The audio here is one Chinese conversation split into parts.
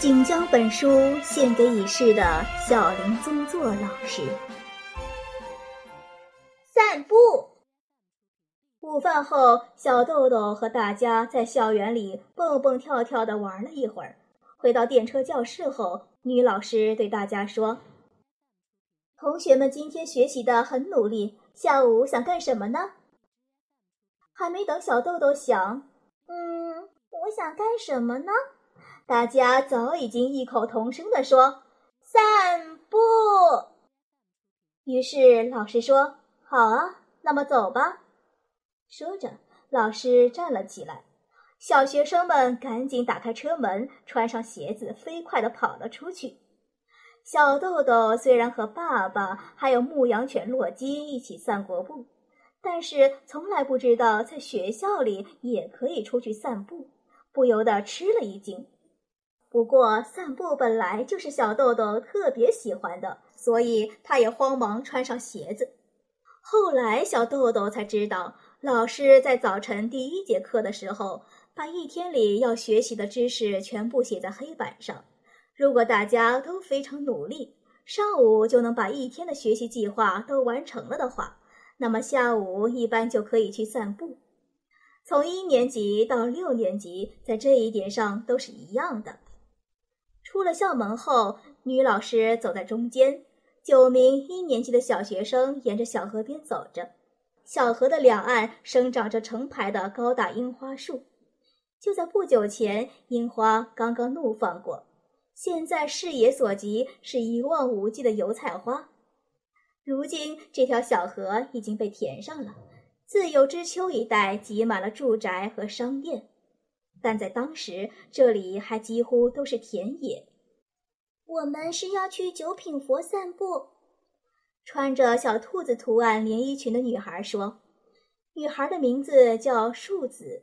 仅将本书献给已逝的小林宗作老师。散步。午饭后，小豆豆和大家在校园里蹦蹦跳跳的玩了一会儿。回到电车教室后，女老师对大家说：“同学们今天学习的很努力，下午想干什么呢？”还没等小豆豆想，嗯，我想干什么呢？大家早已经异口同声地说：“散步。”于是老师说：“好啊，那么走吧。”说着，老师站了起来。小学生们赶紧打开车门，穿上鞋子，飞快地跑了出去。小豆豆虽然和爸爸还有牧羊犬洛基一起散过步，但是从来不知道在学校里也可以出去散步，不由得吃了一惊。不过，散步本来就是小豆豆特别喜欢的，所以他也慌忙穿上鞋子。后来，小豆豆才知道，老师在早晨第一节课的时候，把一天里要学习的知识全部写在黑板上。如果大家都非常努力，上午就能把一天的学习计划都完成了的话，那么下午一般就可以去散步。从一年级到六年级，在这一点上都是一样的。出了校门后，女老师走在中间，九名一年级的小学生沿着小河边走着。小河的两岸生长着成排的高大樱花树，就在不久前，樱花刚刚怒放过，现在视野所及是一望无际的油菜花。如今，这条小河已经被填上了，自由之丘一带挤满了住宅和商店。但在当时，这里还几乎都是田野。我们是要去九品佛散步。穿着小兔子图案连衣裙的女孩说：“女孩的名字叫树子。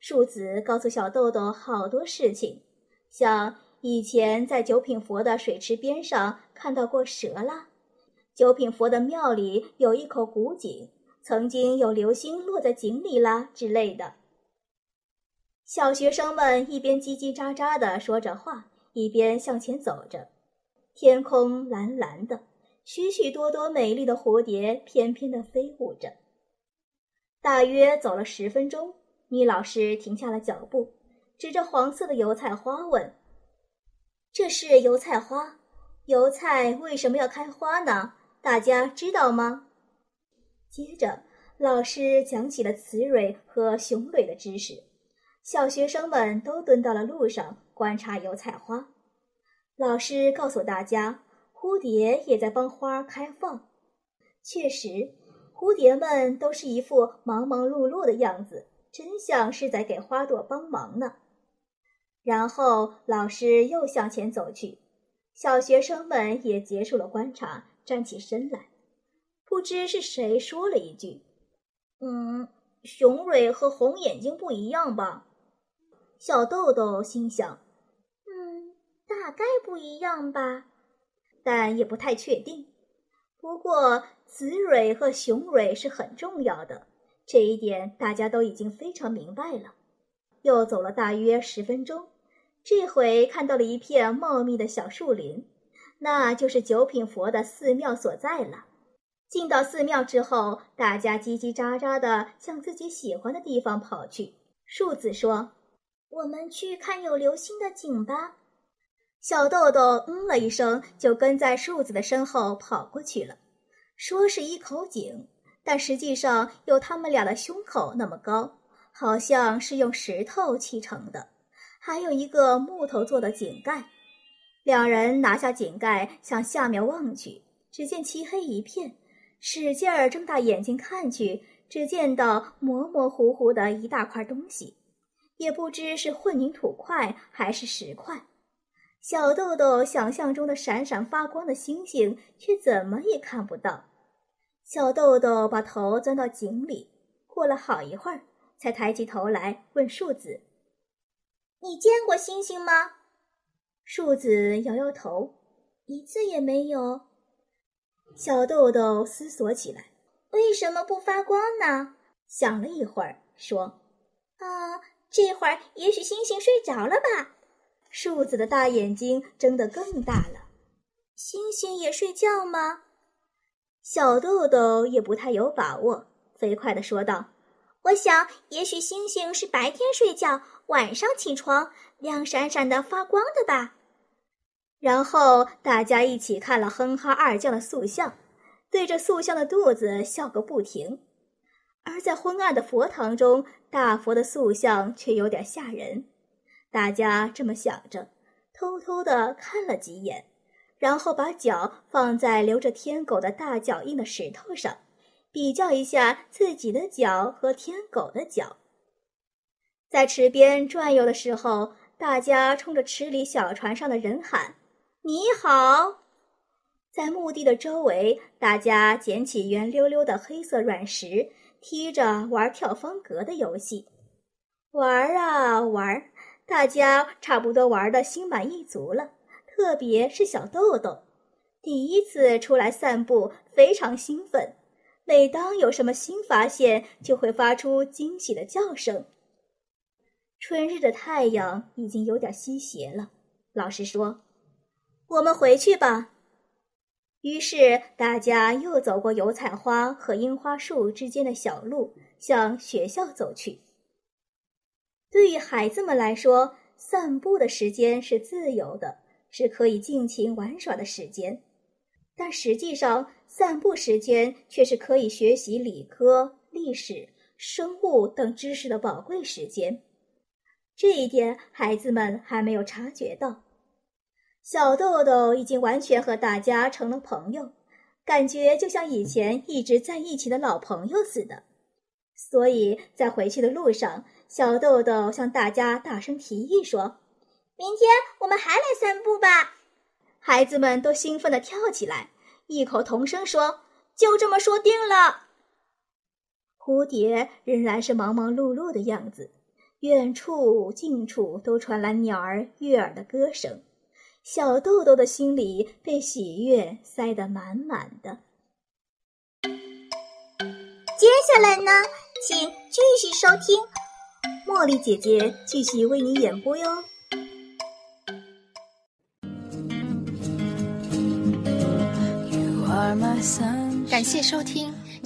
树子告诉小豆豆好多事情，像以前在九品佛的水池边上看到过蛇啦，九品佛的庙里有一口古井，曾经有流星落在井里啦之类的。”小学生们一边叽叽喳喳地说着话，一边向前走着。天空蓝蓝的，许许多多美丽的蝴蝶翩翩地飞舞着。大约走了十分钟，女老师停下了脚步，指着黄色的油菜花问：“这是油菜花？油菜为什么要开花呢？大家知道吗？”接着，老师讲起了雌蕊和雄蕊的知识。小学生们都蹲到了路上观察油菜花。老师告诉大家，蝴蝶也在帮花开放。确实，蝴蝶们都是一副忙忙碌碌的样子，真像是在给花朵帮忙呢。然后老师又向前走去，小学生们也结束了观察，站起身来。不知是谁说了一句：“嗯，雄蕊和红眼睛不一样吧？”小豆豆心想：“嗯，大概不一样吧，但也不太确定。不过雌蕊和雄蕊是很重要的，这一点大家都已经非常明白了。”又走了大约十分钟，这回看到了一片茂密的小树林，那就是九品佛的寺庙所在了。进到寺庙之后，大家叽叽喳喳地向自己喜欢的地方跑去。树子说。我们去看有流星的井吧。小豆豆嗯了一声，就跟在树子的身后跑过去了。说是一口井，但实际上有他们俩的胸口那么高，好像是用石头砌成的，还有一个木头做的井盖。两人拿下井盖，向下面望去，只见漆黑一片，使劲儿睁大眼睛看去，只见到模模糊糊的一大块东西。也不知是混凝土块还是石块，小豆豆想象中的闪闪发光的星星，却怎么也看不到。小豆豆把头钻到井里，过了好一会儿，才抬起头来问树子：“你见过星星吗？”树子摇摇头，一次也没有。小豆豆思索起来：“为什么不发光呢？”想了一会儿，说：“啊，这会儿也许星星睡着了吧。”树子的大眼睛睁得更大了。星星也睡觉吗？小豆豆也不太有把握，飞快地说道：“我想，也许星星是白天睡觉，晚上起床，亮闪闪的发光的吧。”然后大家一起看了哼哈二将的塑像，对着塑像的肚子笑个不停。而在昏暗的佛堂中，大佛的塑像却有点吓人。大家这么想着，偷偷的看了几眼，然后把脚放在留着天狗的大脚印的石头上，比较一下自己的脚和天狗的脚。在池边转悠的时候，大家冲着池里小船上的人喊：“你好！”在墓地的周围，大家捡起圆溜溜的黑色软石，踢着玩跳方格的游戏，玩啊玩。大家差不多玩的心满意足了，特别是小豆豆，第一次出来散步，非常兴奋。每当有什么新发现，就会发出惊喜的叫声。春日的太阳已经有点西斜了，老师说：“我们回去吧。”于是大家又走过油菜花和樱花树之间的小路，向学校走去。对于孩子们来说，散步的时间是自由的，是可以尽情玩耍的时间。但实际上，散步时间却是可以学习理科、历史、生物等知识的宝贵时间。这一点，孩子们还没有察觉到。小豆豆已经完全和大家成了朋友，感觉就像以前一直在一起的老朋友似的。所以在回去的路上。小豆豆向大家大声提议说：“明天我们还来散步吧！”孩子们都兴奋地跳起来，异口同声说：“就这么说定了。”蝴蝶仍然是忙忙碌碌的样子，远处近处都传来鸟儿悦耳的歌声，小豆豆的心里被喜悦塞得满满的。接下来呢，请继续收听。茉莉姐姐继续为你演播哟。感谢收听，